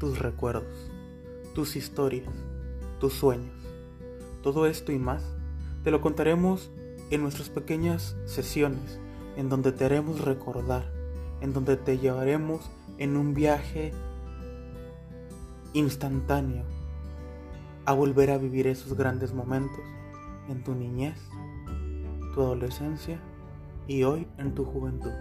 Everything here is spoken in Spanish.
tus recuerdos, tus historias, tus sueños. Todo esto y más te lo contaremos en nuestras pequeñas sesiones en donde te haremos recordar, en donde te llevaremos en un viaje instantáneo a volver a vivir esos grandes momentos en tu niñez, tu adolescencia y hoy en tu juventud.